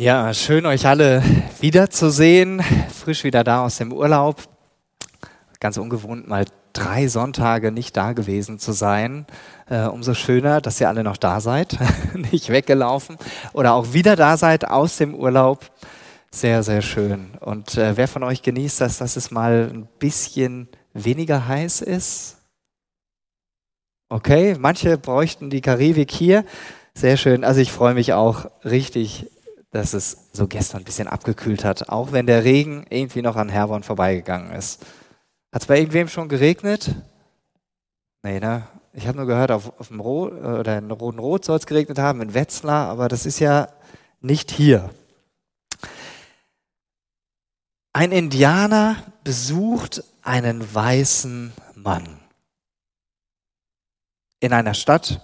Ja, schön euch alle wiederzusehen, frisch wieder da aus dem Urlaub. Ganz ungewohnt, mal drei Sonntage nicht da gewesen zu sein. Äh, umso schöner, dass ihr alle noch da seid, nicht weggelaufen oder auch wieder da seid aus dem Urlaub. Sehr, sehr schön. Und äh, wer von euch genießt das, dass es mal ein bisschen weniger heiß ist? Okay, manche bräuchten die Karibik hier. Sehr schön. Also ich freue mich auch richtig dass es so gestern ein bisschen abgekühlt hat, auch wenn der Regen irgendwie noch an Herborn vorbeigegangen ist. Hat es bei irgendwem schon geregnet? Nee, ne? Ich habe nur gehört, auf, auf dem Ro oder in Roten soll es geregnet haben, in Wetzlar, aber das ist ja nicht hier. Ein Indianer besucht einen weißen Mann. In einer Stadt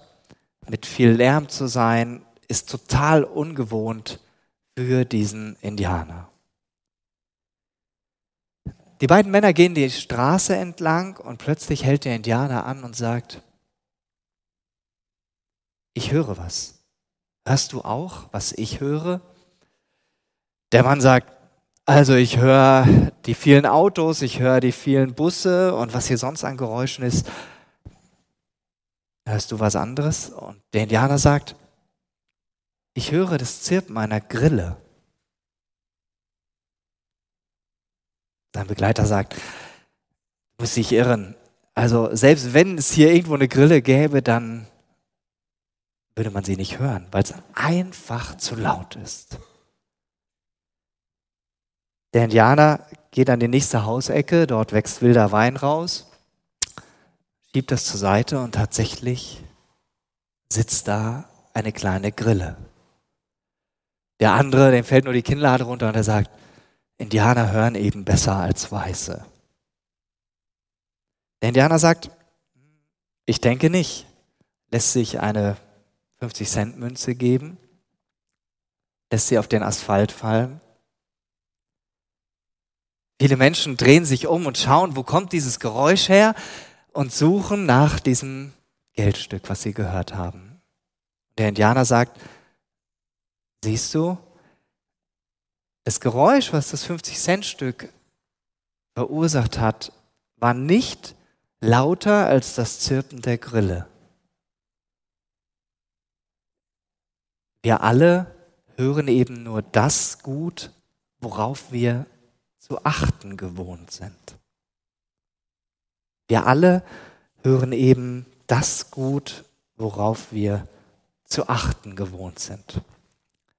mit viel Lärm zu sein, ist total ungewohnt für diesen Indianer. Die beiden Männer gehen die Straße entlang und plötzlich hält der Indianer an und sagt, ich höre was. Hörst du auch, was ich höre? Der Mann sagt, also ich höre die vielen Autos, ich höre die vielen Busse und was hier sonst an Geräuschen ist. Hörst du was anderes? Und der Indianer sagt, ich höre das Zirpen einer Grille. Sein Begleiter sagt, muss sich irren. Also selbst wenn es hier irgendwo eine Grille gäbe, dann würde man sie nicht hören, weil es einfach zu laut ist. Der Indianer geht an die nächste Hausecke, dort wächst wilder Wein raus, schiebt das zur Seite und tatsächlich sitzt da eine kleine Grille. Der andere, dem fällt nur die Kinnlade runter und er sagt, Indianer hören eben besser als Weiße. Der Indianer sagt, ich denke nicht. Lässt sich eine 50-Cent-Münze geben, lässt sie auf den Asphalt fallen. Viele Menschen drehen sich um und schauen, wo kommt dieses Geräusch her und suchen nach diesem Geldstück, was sie gehört haben. Der Indianer sagt, Siehst du, das Geräusch, was das 50-Cent-Stück verursacht hat, war nicht lauter als das Zirpen der Grille. Wir alle hören eben nur das gut, worauf wir zu achten gewohnt sind. Wir alle hören eben das gut, worauf wir zu achten gewohnt sind.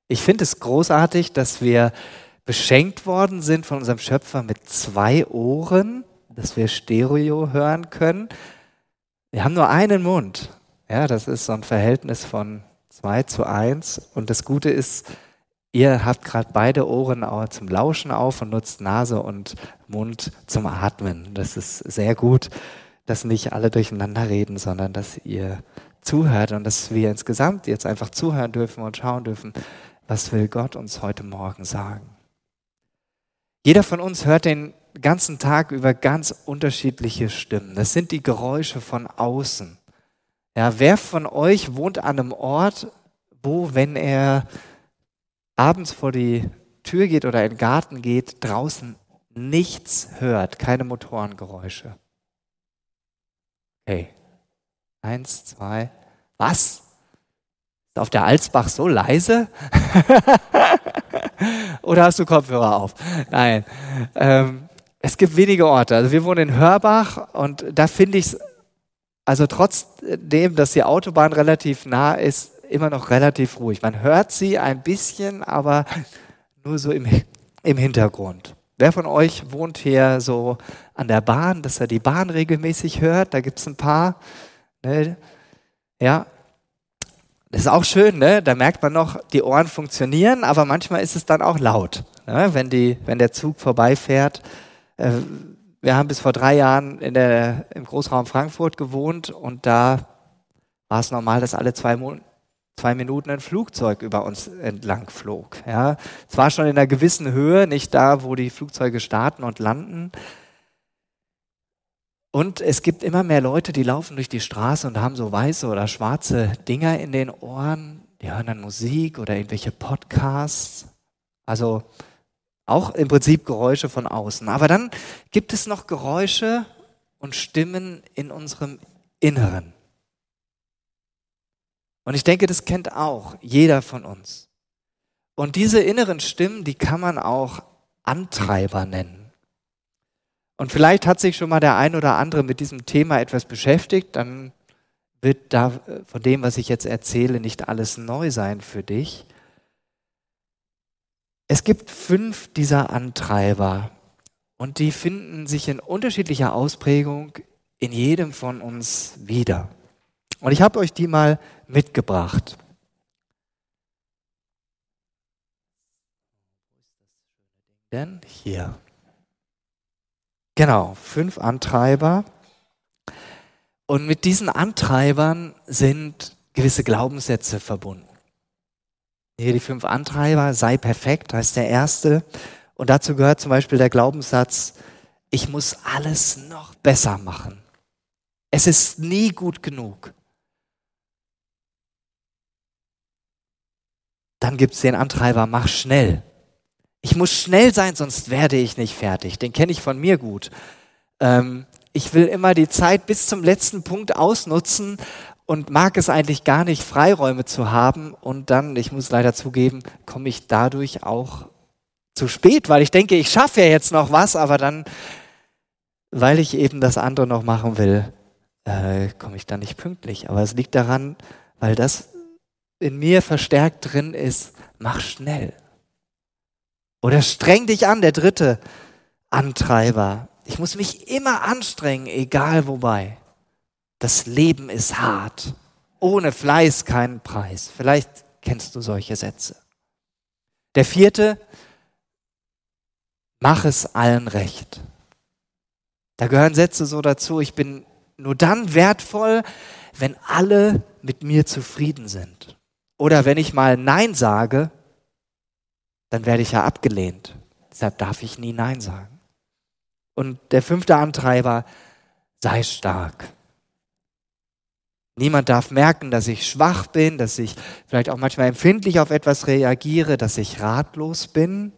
Ich finde es großartig, dass wir beschenkt worden sind von unserem Schöpfer mit zwei Ohren, dass wir Stereo hören können. Wir haben nur einen Mund. Ja, das ist so ein Verhältnis von zwei zu eins. Und das Gute ist, ihr habt gerade beide Ohren zum Lauschen auf und nutzt Nase und Mund zum Atmen. Das ist sehr gut, dass nicht alle durcheinander reden, sondern dass ihr zuhört und dass wir insgesamt jetzt einfach zuhören dürfen und schauen dürfen, was will Gott uns heute Morgen sagen? Jeder von uns hört den ganzen Tag über ganz unterschiedliche Stimmen. Das sind die Geräusche von außen. Ja, wer von euch wohnt an einem Ort, wo, wenn er abends vor die Tür geht oder in den Garten geht, draußen nichts hört, keine Motorengeräusche? Okay. Eins, zwei. Was? Auf der Alsbach so leise? Oder hast du Kopfhörer auf? Nein. Ähm, es gibt wenige Orte. Also wir wohnen in Hörbach und da finde ich es, also trotzdem, dass die Autobahn relativ nah ist, immer noch relativ ruhig. Man hört sie ein bisschen, aber nur so im, im Hintergrund. Wer von euch wohnt hier so an der Bahn, dass er die Bahn regelmäßig hört? Da gibt es ein paar. Ne? Ja, das ist auch schön, ne? da merkt man noch, die Ohren funktionieren, aber manchmal ist es dann auch laut, ne? wenn, die, wenn der Zug vorbeifährt. Äh, wir haben bis vor drei Jahren in der, im Großraum Frankfurt gewohnt und da war es normal, dass alle zwei, zwei Minuten ein Flugzeug über uns entlang flog. Ja? Es war schon in einer gewissen Höhe, nicht da, wo die Flugzeuge starten und landen. Und es gibt immer mehr Leute, die laufen durch die Straße und haben so weiße oder schwarze Dinger in den Ohren. Die hören dann Musik oder irgendwelche Podcasts. Also auch im Prinzip Geräusche von außen. Aber dann gibt es noch Geräusche und Stimmen in unserem Inneren. Und ich denke, das kennt auch jeder von uns. Und diese inneren Stimmen, die kann man auch Antreiber nennen. Und vielleicht hat sich schon mal der ein oder andere mit diesem Thema etwas beschäftigt, dann wird da von dem, was ich jetzt erzähle, nicht alles neu sein für dich. Es gibt fünf dieser Antreiber und die finden sich in unterschiedlicher Ausprägung in jedem von uns wieder. Und ich habe euch die mal mitgebracht. Denn hier. Genau, fünf Antreiber. Und mit diesen Antreibern sind gewisse Glaubenssätze verbunden. Hier die fünf Antreiber, sei perfekt, heißt der erste. Und dazu gehört zum Beispiel der Glaubenssatz, ich muss alles noch besser machen. Es ist nie gut genug. Dann gibt es den Antreiber, mach schnell. Ich muss schnell sein, sonst werde ich nicht fertig. Den kenne ich von mir gut. Ähm, ich will immer die Zeit bis zum letzten Punkt ausnutzen und mag es eigentlich gar nicht, Freiräume zu haben. Und dann, ich muss leider zugeben, komme ich dadurch auch zu spät, weil ich denke, ich schaffe ja jetzt noch was, aber dann, weil ich eben das andere noch machen will, äh, komme ich dann nicht pünktlich. Aber es liegt daran, weil das in mir verstärkt drin ist, mach schnell. Oder streng dich an, der dritte Antreiber. Ich muss mich immer anstrengen, egal wobei. Das Leben ist hart. Ohne Fleiß keinen Preis. Vielleicht kennst du solche Sätze. Der vierte, mach es allen recht. Da gehören Sätze so dazu, ich bin nur dann wertvoll, wenn alle mit mir zufrieden sind. Oder wenn ich mal Nein sage, dann werde ich ja abgelehnt. Deshalb darf ich nie Nein sagen. Und der fünfte Antreiber, sei stark. Niemand darf merken, dass ich schwach bin, dass ich vielleicht auch manchmal empfindlich auf etwas reagiere, dass ich ratlos bin.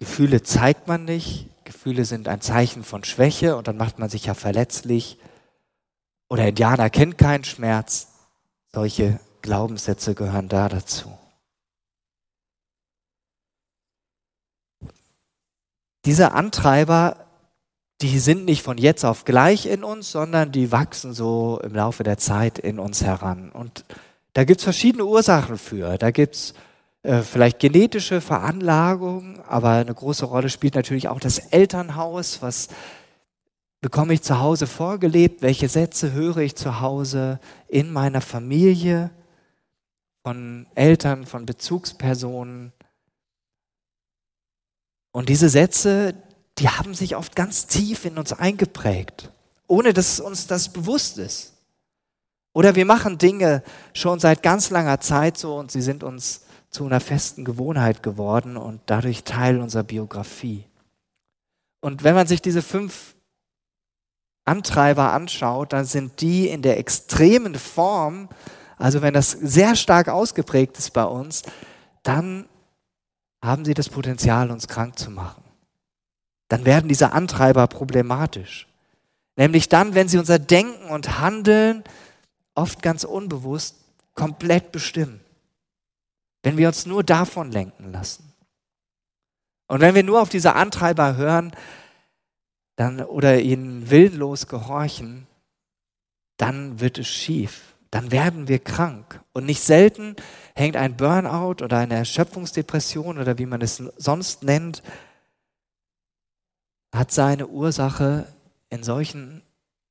Gefühle zeigt man nicht. Gefühle sind ein Zeichen von Schwäche und dann macht man sich ja verletzlich. Oder Indianer kennt keinen Schmerz. Solche Glaubenssätze gehören da dazu. Diese Antreiber die sind nicht von jetzt auf gleich in uns, sondern die wachsen so im Laufe der Zeit in uns heran. Und da gibt es verschiedene Ursachen für. Da gibt es äh, vielleicht genetische Veranlagungen, aber eine große Rolle spielt natürlich auch das Elternhaus. Was bekomme ich zu Hause vorgelebt? Welche Sätze höre ich zu Hause in meiner Familie? Von Eltern, von Bezugspersonen. Und diese Sätze, die haben sich oft ganz tief in uns eingeprägt, ohne dass uns das bewusst ist. Oder wir machen Dinge schon seit ganz langer Zeit so und sie sind uns zu einer festen Gewohnheit geworden und dadurch Teil unserer Biografie. Und wenn man sich diese fünf Antreiber anschaut, dann sind die in der extremen Form, also wenn das sehr stark ausgeprägt ist bei uns, dann haben sie das Potenzial, uns krank zu machen dann werden diese Antreiber problematisch. Nämlich dann, wenn sie unser Denken und Handeln oft ganz unbewusst komplett bestimmen. Wenn wir uns nur davon lenken lassen. Und wenn wir nur auf diese Antreiber hören dann, oder ihnen willenlos gehorchen, dann wird es schief. Dann werden wir krank. Und nicht selten hängt ein Burnout oder eine Erschöpfungsdepression oder wie man es sonst nennt, hat seine Ursache in solchen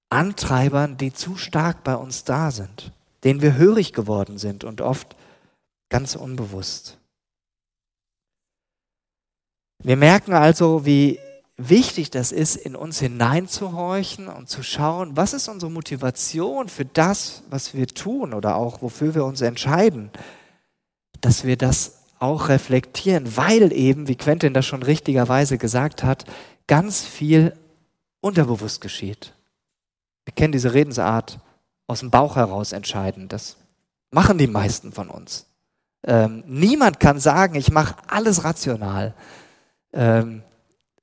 Antreibern, die zu stark bei uns da sind, denen wir hörig geworden sind und oft ganz unbewusst. Wir merken also, wie wichtig das ist, in uns hineinzuhorchen und zu schauen, was ist unsere Motivation für das, was wir tun oder auch wofür wir uns entscheiden, dass wir das auch reflektieren, weil eben, wie Quentin das schon richtigerweise gesagt hat, ganz viel unterbewusst geschieht. Wir kennen diese Redensart aus dem Bauch heraus entscheiden. Das machen die meisten von uns. Ähm, niemand kann sagen, ich mache alles rational. Ähm,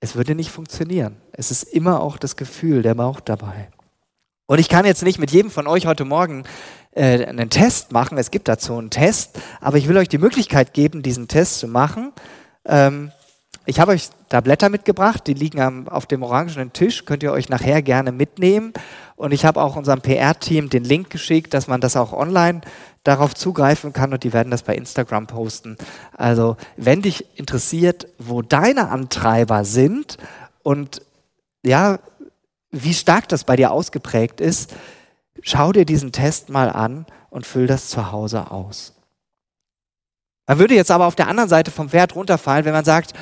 es würde nicht funktionieren. Es ist immer auch das Gefühl, der Bauch dabei. Und ich kann jetzt nicht mit jedem von euch heute Morgen äh, einen Test machen. Es gibt dazu einen Test, aber ich will euch die Möglichkeit geben, diesen Test zu machen. Ähm, ich habe euch da Blätter mitgebracht, die liegen am, auf dem orangenen Tisch, könnt ihr euch nachher gerne mitnehmen. Und ich habe auch unserem PR-Team den Link geschickt, dass man das auch online darauf zugreifen kann und die werden das bei Instagram posten. Also wenn dich interessiert, wo deine Antreiber sind und ja, wie stark das bei dir ausgeprägt ist, schau dir diesen Test mal an und füll das zu Hause aus. Man würde jetzt aber auf der anderen Seite vom Wert runterfallen, wenn man sagt,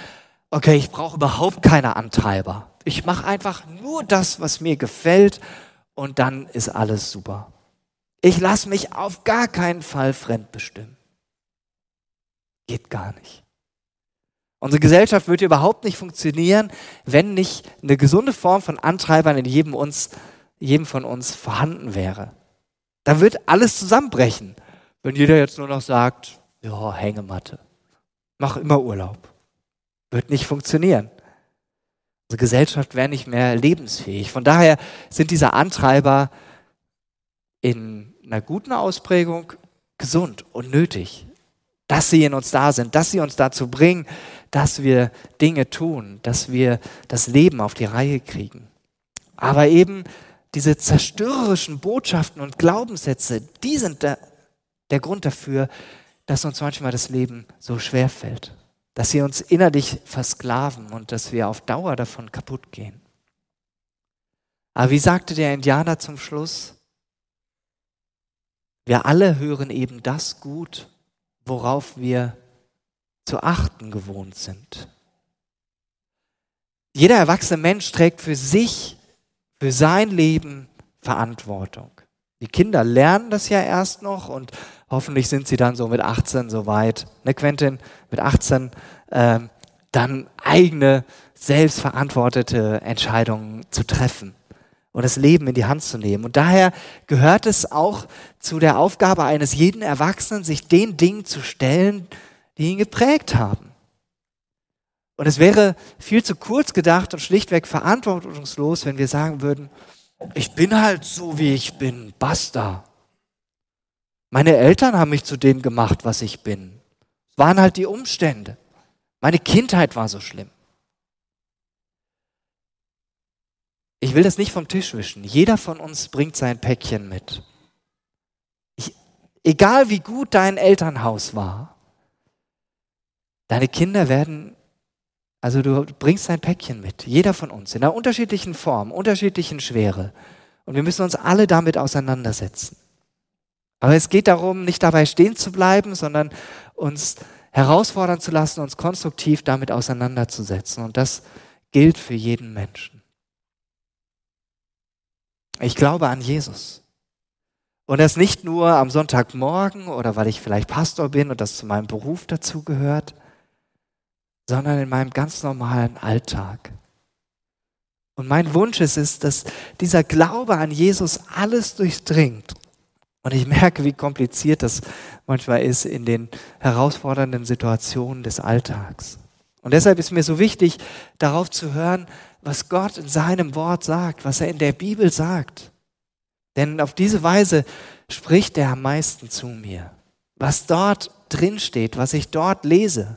okay, ich brauche überhaupt keine Antreiber. Ich mache einfach nur das, was mir gefällt und dann ist alles super. Ich lasse mich auf gar keinen Fall fremdbestimmen. Geht gar nicht. Unsere Gesellschaft würde überhaupt nicht funktionieren, wenn nicht eine gesunde Form von Antreibern in jedem, uns, jedem von uns vorhanden wäre. Dann wird alles zusammenbrechen, wenn jeder jetzt nur noch sagt, ja, Hängematte, mach immer Urlaub. Wird nicht funktionieren. Unsere Gesellschaft wäre nicht mehr lebensfähig. Von daher sind diese Antreiber in einer guten Ausprägung gesund und nötig, dass sie in uns da sind, dass sie uns dazu bringen, dass wir Dinge tun, dass wir das Leben auf die Reihe kriegen. Aber eben diese zerstörerischen Botschaften und Glaubenssätze, die sind der, der Grund dafür, dass uns manchmal das Leben so schwer fällt dass sie uns innerlich versklaven und dass wir auf Dauer davon kaputt gehen. Aber wie sagte der Indianer zum Schluss? Wir alle hören eben das gut, worauf wir zu achten gewohnt sind. Jeder erwachsene Mensch trägt für sich, für sein Leben Verantwortung. Die Kinder lernen das ja erst noch und hoffentlich sind sie dann so mit 18 soweit, ne Quentin, mit 18 ähm, dann eigene, selbstverantwortete Entscheidungen zu treffen und das Leben in die Hand zu nehmen. Und daher gehört es auch zu der Aufgabe eines jeden Erwachsenen, sich den Dingen zu stellen, die ihn geprägt haben. Und es wäre viel zu kurz gedacht und schlichtweg verantwortungslos, wenn wir sagen würden, ich bin halt so, wie ich bin, basta. Meine Eltern haben mich zu dem gemacht, was ich bin. Es waren halt die Umstände. Meine Kindheit war so schlimm. Ich will das nicht vom Tisch wischen. Jeder von uns bringt sein Päckchen mit. Ich, egal wie gut dein Elternhaus war, deine Kinder werden also du bringst dein Päckchen mit, jeder von uns, in einer unterschiedlichen Form, unterschiedlichen Schwere. Und wir müssen uns alle damit auseinandersetzen. Aber es geht darum, nicht dabei stehen zu bleiben, sondern uns herausfordern zu lassen, uns konstruktiv damit auseinanderzusetzen. Und das gilt für jeden Menschen. Ich glaube an Jesus. Und das nicht nur am Sonntagmorgen oder weil ich vielleicht Pastor bin und das zu meinem Beruf dazugehört, sondern in meinem ganz normalen Alltag. Und mein Wunsch ist es, dass dieser Glaube an Jesus alles durchdringt. Und ich merke, wie kompliziert das manchmal ist in den herausfordernden Situationen des Alltags. Und deshalb ist mir so wichtig, darauf zu hören, was Gott in seinem Wort sagt, was er in der Bibel sagt. Denn auf diese Weise spricht er am meisten zu mir. Was dort drin steht, was ich dort lese,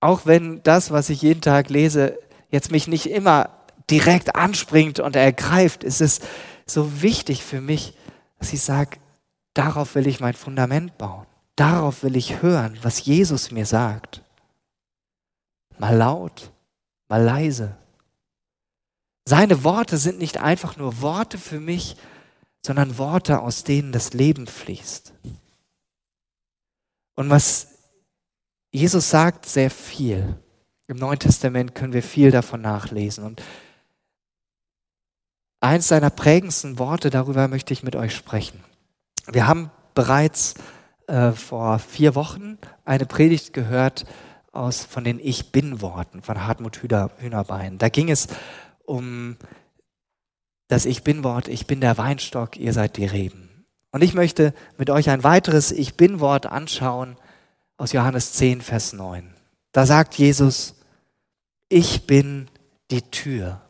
auch wenn das, was ich jeden Tag lese, jetzt mich nicht immer direkt anspringt und ergreift, ist es so wichtig für mich, dass ich sage, darauf will ich mein Fundament bauen. Darauf will ich hören, was Jesus mir sagt. Mal laut, mal leise. Seine Worte sind nicht einfach nur Worte für mich, sondern Worte, aus denen das Leben fließt. Und was Jesus sagt sehr viel. Im Neuen Testament können wir viel davon nachlesen. Und eins seiner prägendsten Worte, darüber möchte ich mit euch sprechen. Wir haben bereits äh, vor vier Wochen eine Predigt gehört aus, von den Ich Bin-Worten von Hartmut Hühnerbein. Da ging es um das Ich Bin-Wort, ich bin der Weinstock, ihr seid die Reben. Und ich möchte mit euch ein weiteres Ich bin Wort anschauen aus Johannes 10, Vers 9. Da sagt Jesus, ich bin die Tür.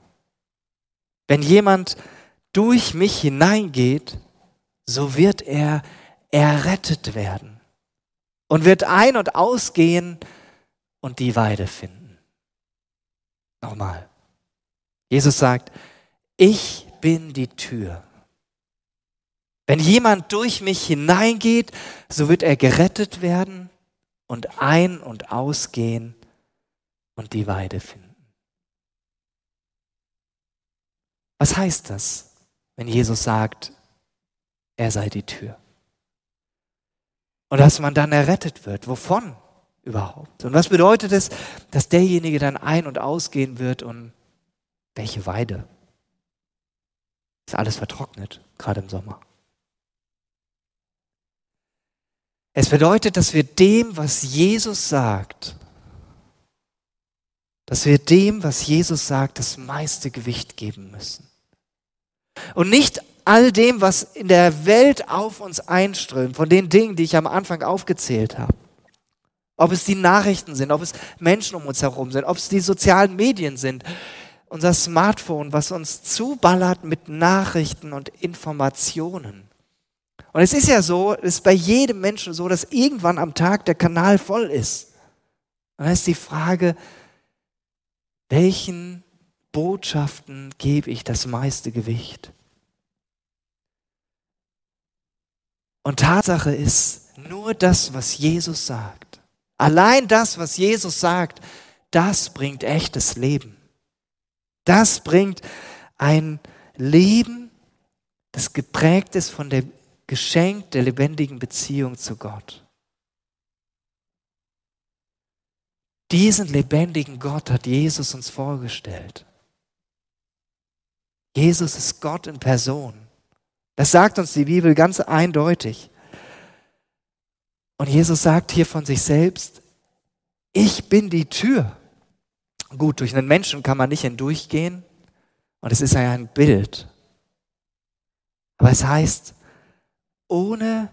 Wenn jemand durch mich hineingeht, so wird er errettet werden und wird ein- und ausgehen und die Weide finden. Nochmal. Jesus sagt, ich bin die Tür. Wenn jemand durch mich hineingeht, so wird er gerettet werden und ein- und ausgehen und die Weide finden. Was heißt das, wenn Jesus sagt, er sei die Tür? Und dass man dann errettet wird. Wovon überhaupt? Und was bedeutet es, dass derjenige dann ein- und ausgehen wird und welche Weide? Ist alles vertrocknet, gerade im Sommer. Es bedeutet, dass wir dem, was Jesus sagt, dass wir dem, was Jesus sagt, das meiste Gewicht geben müssen. Und nicht all dem, was in der Welt auf uns einströmt, von den Dingen, die ich am Anfang aufgezählt habe. Ob es die Nachrichten sind, ob es Menschen um uns herum sind, ob es die sozialen Medien sind, unser Smartphone, was uns zuballert mit Nachrichten und Informationen. Und es ist ja so, es ist bei jedem Menschen so, dass irgendwann am Tag der Kanal voll ist. Und dann ist die Frage, welchen Botschaften gebe ich das meiste Gewicht? Und Tatsache ist, nur das, was Jesus sagt, allein das, was Jesus sagt, das bringt echtes Leben. Das bringt ein Leben, das geprägt ist von dem Geschenk der lebendigen Beziehung zu Gott. Diesen lebendigen Gott hat Jesus uns vorgestellt. Jesus ist Gott in Person. Das sagt uns die Bibel ganz eindeutig. Und Jesus sagt hier von sich selbst, ich bin die Tür. Gut, durch einen Menschen kann man nicht hindurchgehen. Und es ist ja ein Bild. Aber es heißt, ohne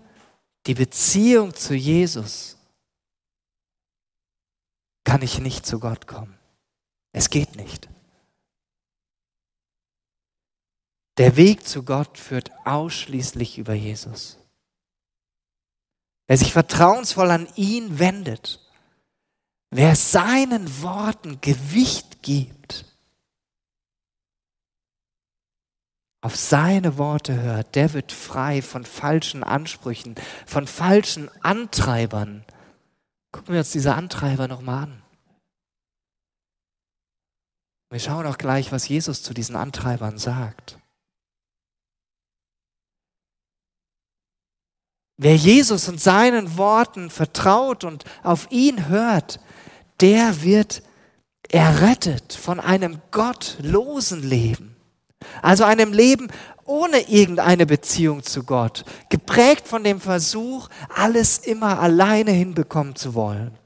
die Beziehung zu Jesus kann ich nicht zu Gott kommen. Es geht nicht. Der Weg zu Gott führt ausschließlich über Jesus. Wer sich vertrauensvoll an ihn wendet, wer seinen Worten Gewicht gibt, auf seine Worte hört, der wird frei von falschen Ansprüchen, von falschen Antreibern. Gucken wir uns diese Antreiber nochmal an. Wir schauen auch gleich, was Jesus zu diesen Antreibern sagt. Wer Jesus und seinen Worten vertraut und auf ihn hört, der wird errettet von einem gottlosen Leben. Also einem Leben ohne irgendeine Beziehung zu Gott, geprägt von dem Versuch, alles immer alleine hinbekommen zu wollen.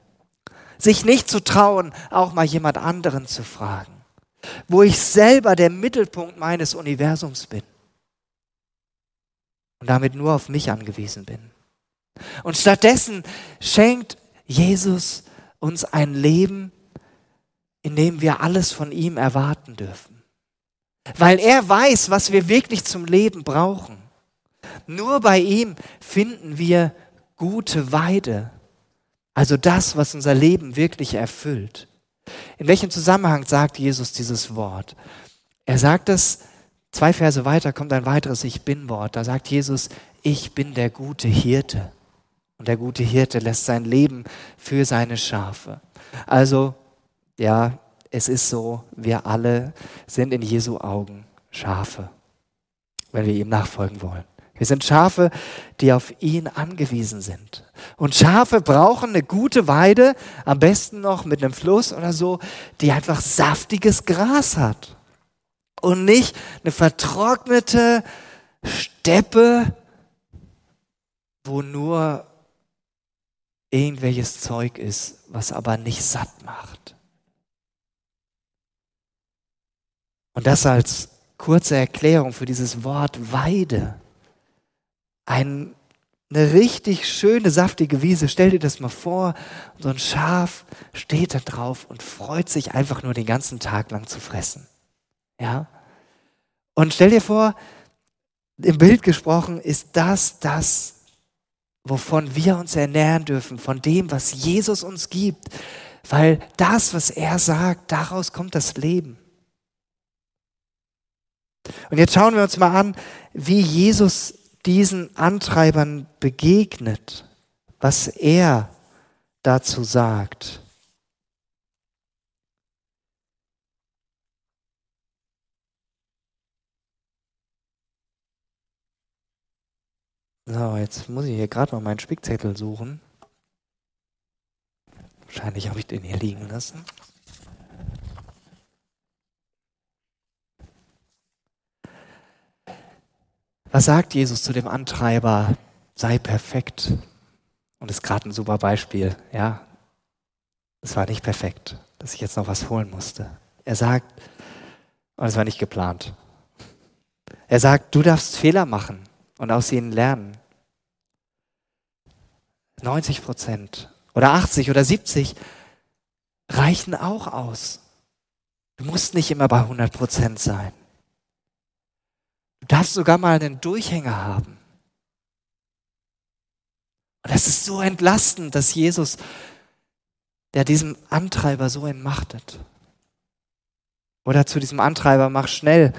Sich nicht zu trauen, auch mal jemand anderen zu fragen, wo ich selber der Mittelpunkt meines Universums bin und damit nur auf mich angewiesen bin. Und stattdessen schenkt Jesus uns ein Leben, in dem wir alles von ihm erwarten dürfen. Weil er weiß, was wir wirklich zum Leben brauchen. Nur bei ihm finden wir gute Weide, also das, was unser Leben wirklich erfüllt. In welchem Zusammenhang sagt Jesus dieses Wort? Er sagt es, zwei Verse weiter kommt ein weiteres Ich bin Wort. Da sagt Jesus, ich bin der gute Hirte. Und der gute Hirte lässt sein Leben für seine Schafe. Also, ja, es ist so, wir alle sind in Jesu Augen Schafe, wenn wir ihm nachfolgen wollen. Wir sind Schafe, die auf ihn angewiesen sind. Und Schafe brauchen eine gute Weide, am besten noch mit einem Fluss oder so, die einfach saftiges Gras hat. Und nicht eine vertrocknete Steppe, wo nur irgendwelches Zeug ist, was aber nicht satt macht. Und das als kurze Erklärung für dieses Wort Weide. ein, eine richtig schöne, saftige Wiese. Stell dir das mal vor. So ein Schaf steht da drauf und freut sich einfach nur den ganzen Tag lang zu fressen. Ja? Und stell dir vor, im Bild gesprochen, ist das das, wovon wir uns ernähren dürfen, von dem, was Jesus uns gibt. Weil das, was er sagt, daraus kommt das Leben. Und jetzt schauen wir uns mal an, wie Jesus diesen Antreibern begegnet, was er dazu sagt. So, jetzt muss ich hier gerade mal meinen Spickzettel suchen. Wahrscheinlich habe ich den hier liegen lassen. Was sagt Jesus zu dem Antreiber? Sei perfekt. Und das ist gerade ein super Beispiel. Ja, es war nicht perfekt, dass ich jetzt noch was holen musste. Er sagt, und es war nicht geplant. Er sagt, du darfst Fehler machen und aus ihnen lernen. 90 Prozent oder 80 oder 70 reichen auch aus. Du musst nicht immer bei 100 Prozent sein. Du darfst sogar mal einen Durchhänger haben. Und das ist so entlastend, dass Jesus, der diesem Antreiber so entmachtet. Oder zu diesem Antreiber, mach schnell,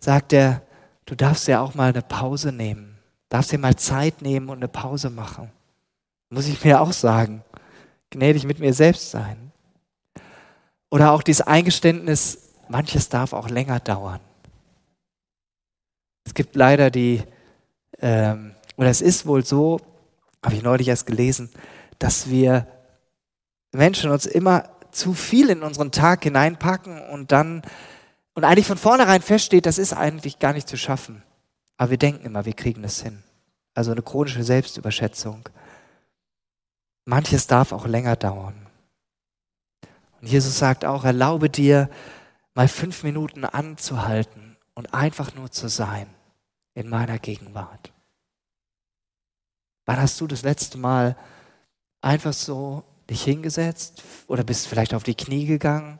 sagt er, du darfst ja auch mal eine Pause nehmen. Darfst dir mal Zeit nehmen und eine Pause machen. Muss ich mir auch sagen. Gnädig mit mir selbst sein. Oder auch dieses Eingeständnis, manches darf auch länger dauern. Es gibt leider die, ähm, oder es ist wohl so, habe ich neulich erst gelesen, dass wir Menschen uns immer zu viel in unseren Tag hineinpacken und dann und eigentlich von vornherein feststeht, das ist eigentlich gar nicht zu schaffen. Aber wir denken immer, wir kriegen es hin. Also eine chronische Selbstüberschätzung. Manches darf auch länger dauern. Und Jesus sagt auch, erlaube dir, mal fünf Minuten anzuhalten und einfach nur zu sein in meiner Gegenwart. Wann hast du das letzte Mal einfach so dich hingesetzt oder bist vielleicht auf die Knie gegangen,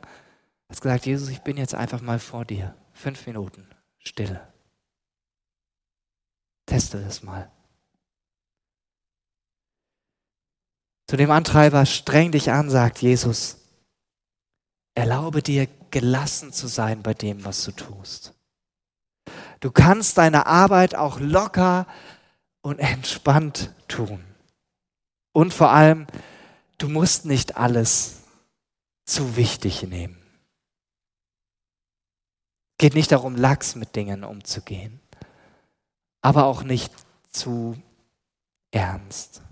hast gesagt, Jesus, ich bin jetzt einfach mal vor dir. Fünf Minuten Stille. Teste das mal. Zu dem Antreiber, streng dich an, sagt Jesus. Erlaube dir, gelassen zu sein bei dem, was du tust. Du kannst deine Arbeit auch locker und entspannt tun. Und vor allem, du musst nicht alles zu wichtig nehmen. Geht nicht darum, lax mit Dingen umzugehen, aber auch nicht zu ernst.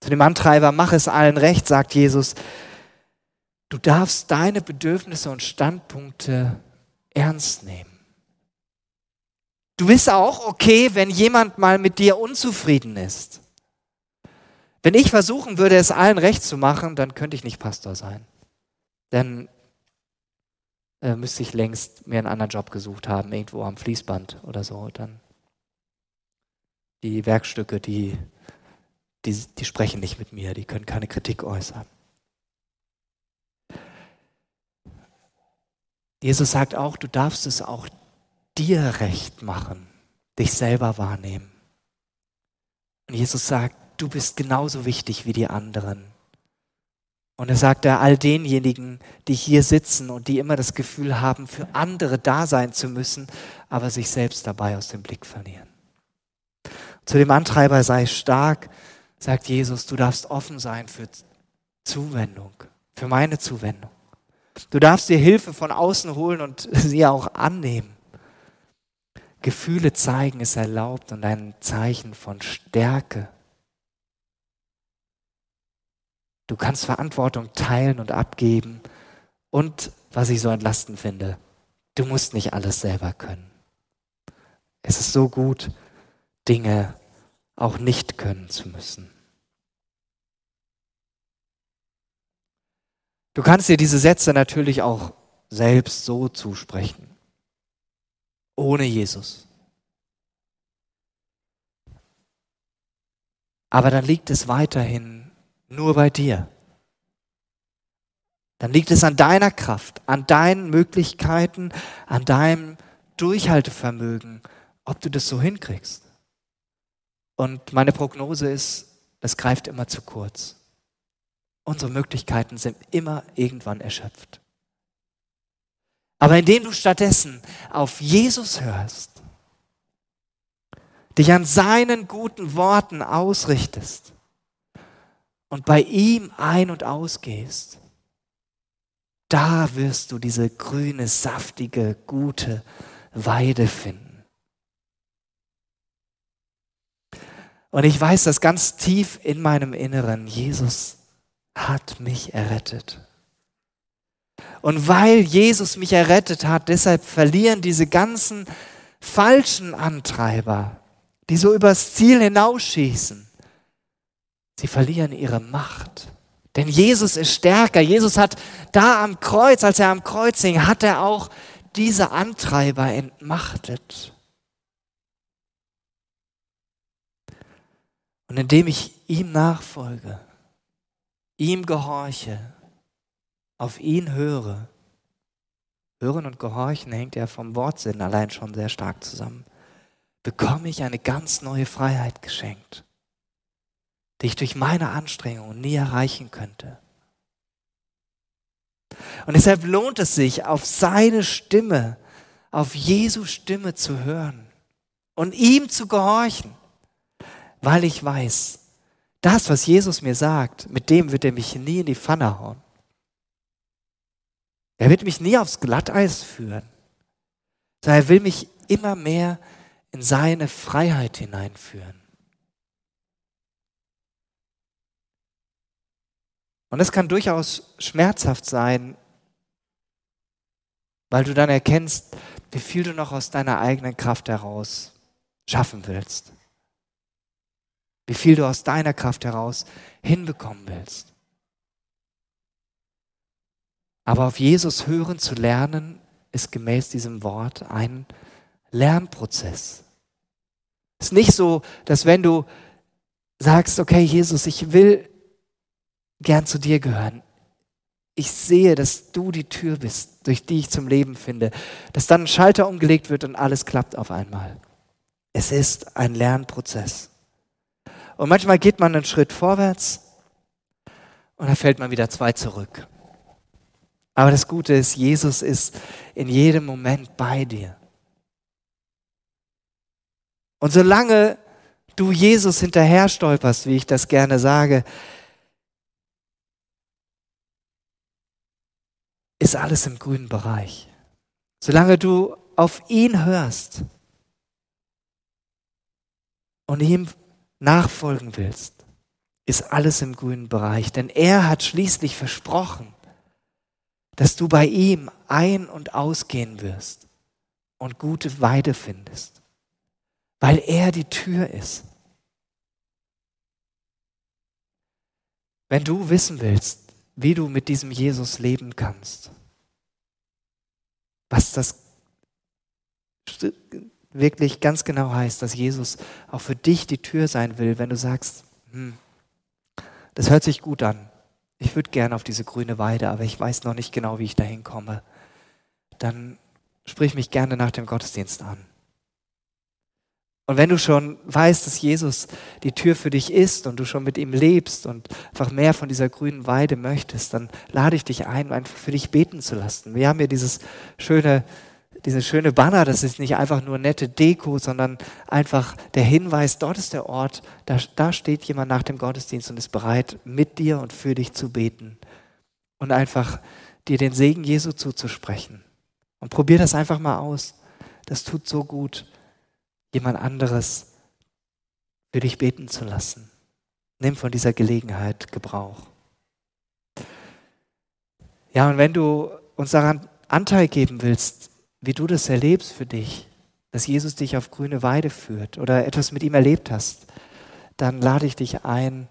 Zu dem Antreiber, mach es allen recht, sagt Jesus, du darfst deine Bedürfnisse und Standpunkte ernst nehmen. Du bist auch okay, wenn jemand mal mit dir unzufrieden ist. Wenn ich versuchen würde, es allen recht zu machen, dann könnte ich nicht Pastor sein. Dann äh, müsste ich längst mir einen anderen Job gesucht haben, irgendwo am Fließband oder so. Dann die Werkstücke, die, die, die sprechen nicht mit mir, die können keine Kritik äußern. Jesus sagt auch, du darfst es auch dir recht machen, dich selber wahrnehmen. Und Jesus sagt, du bist genauso wichtig wie die anderen. Und er sagt er all denjenigen, die hier sitzen und die immer das Gefühl haben, für andere da sein zu müssen, aber sich selbst dabei aus dem Blick verlieren. Zu dem Antreiber sei stark, sagt Jesus, du darfst offen sein für Zuwendung, für meine Zuwendung. Du darfst dir Hilfe von außen holen und sie auch annehmen. Gefühle zeigen ist erlaubt und ein Zeichen von Stärke. Du kannst Verantwortung teilen und abgeben. Und was ich so entlastend finde, du musst nicht alles selber können. Es ist so gut, Dinge auch nicht können zu müssen. Du kannst dir diese Sätze natürlich auch selbst so zusprechen ohne Jesus. Aber dann liegt es weiterhin nur bei dir. Dann liegt es an deiner Kraft, an deinen Möglichkeiten, an deinem Durchhaltevermögen, ob du das so hinkriegst. Und meine Prognose ist, das greift immer zu kurz. Unsere Möglichkeiten sind immer irgendwann erschöpft. Aber indem du stattdessen auf Jesus hörst, dich an seinen guten Worten ausrichtest und bei ihm ein- und ausgehst, da wirst du diese grüne, saftige, gute Weide finden. Und ich weiß das ganz tief in meinem Inneren. Jesus hat mich errettet. Und weil Jesus mich errettet hat, deshalb verlieren diese ganzen falschen Antreiber, die so übers Ziel hinausschießen, sie verlieren ihre Macht. Denn Jesus ist stärker. Jesus hat da am Kreuz, als er am Kreuz hing, hat er auch diese Antreiber entmachtet. Und indem ich ihm nachfolge, ihm gehorche, auf ihn höre, hören und gehorchen hängt ja vom Wortsinn allein schon sehr stark zusammen, bekomme ich eine ganz neue Freiheit geschenkt, die ich durch meine Anstrengungen nie erreichen könnte. Und deshalb lohnt es sich, auf seine Stimme, auf Jesu Stimme zu hören und ihm zu gehorchen, weil ich weiß, das, was Jesus mir sagt, mit dem wird er mich nie in die Pfanne hauen. Er wird mich nie aufs Glatteis führen, sondern er will mich immer mehr in seine Freiheit hineinführen. Und es kann durchaus schmerzhaft sein, weil du dann erkennst, wie viel du noch aus deiner eigenen Kraft heraus schaffen willst. Wie viel du aus deiner Kraft heraus hinbekommen willst. Aber auf Jesus hören zu lernen, ist gemäß diesem Wort ein Lernprozess. Es ist nicht so, dass wenn du sagst, okay, Jesus, ich will gern zu dir gehören. Ich sehe, dass du die Tür bist, durch die ich zum Leben finde, dass dann ein Schalter umgelegt wird und alles klappt auf einmal. Es ist ein Lernprozess. Und manchmal geht man einen Schritt vorwärts und dann fällt man wieder zwei zurück. Aber das Gute ist, Jesus ist in jedem Moment bei dir. Und solange du Jesus hinterher stolperst, wie ich das gerne sage, ist alles im grünen Bereich. Solange du auf ihn hörst und ihm nachfolgen willst, ist alles im grünen Bereich. Denn er hat schließlich versprochen, dass du bei ihm ein- und ausgehen wirst und gute Weide findest, weil er die Tür ist. Wenn du wissen willst, wie du mit diesem Jesus leben kannst. Was das wirklich ganz genau heißt, dass Jesus auch für dich die Tür sein will, wenn du sagst, hm, das hört sich gut an. Ich würde gerne auf diese grüne Weide, aber ich weiß noch nicht genau, wie ich da hinkomme. Dann sprich mich gerne nach dem Gottesdienst an. Und wenn du schon weißt, dass Jesus die Tür für dich ist und du schon mit ihm lebst und einfach mehr von dieser grünen Weide möchtest, dann lade ich dich ein, einfach für dich beten zu lassen. Wir haben hier dieses schöne, diese schöne Banner, das ist nicht einfach nur nette Deko, sondern einfach der Hinweis, dort ist der Ort, da, da steht jemand nach dem Gottesdienst und ist bereit, mit dir und für dich zu beten und einfach dir den Segen Jesu zuzusprechen. Und probier das einfach mal aus. Das tut so gut jemand anderes für dich beten zu lassen. Nimm von dieser Gelegenheit Gebrauch. Ja, und wenn du uns daran Anteil geben willst, wie du das erlebst für dich, dass Jesus dich auf grüne Weide führt oder etwas mit ihm erlebt hast, dann lade ich dich ein,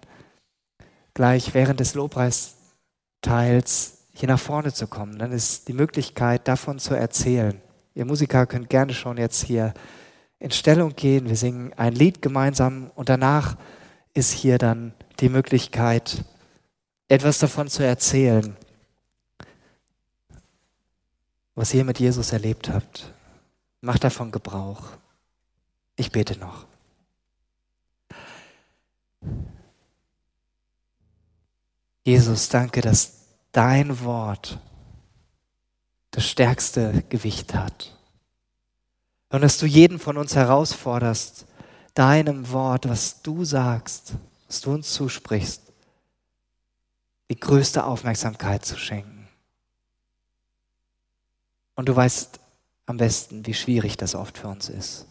gleich während des Lobpreisteils hier nach vorne zu kommen. Dann ist die Möglichkeit, davon zu erzählen. Ihr Musiker könnt gerne schon jetzt hier in Stellung gehen, wir singen ein Lied gemeinsam und danach ist hier dann die Möglichkeit, etwas davon zu erzählen, was ihr mit Jesus erlebt habt. Macht davon Gebrauch. Ich bete noch. Jesus, danke, dass dein Wort das stärkste Gewicht hat. Und dass du jeden von uns herausforderst, deinem Wort, was du sagst, was du uns zusprichst, die größte Aufmerksamkeit zu schenken. Und du weißt am besten, wie schwierig das oft für uns ist,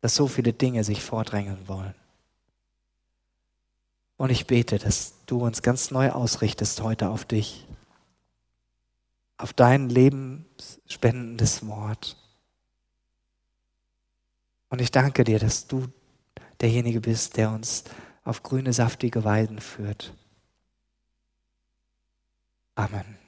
dass so viele Dinge sich vordrängeln wollen. Und ich bete, dass du uns ganz neu ausrichtest heute auf dich, auf dein lebensspendendes Wort. Und ich danke dir, dass du derjenige bist, der uns auf grüne, saftige Weiden führt. Amen.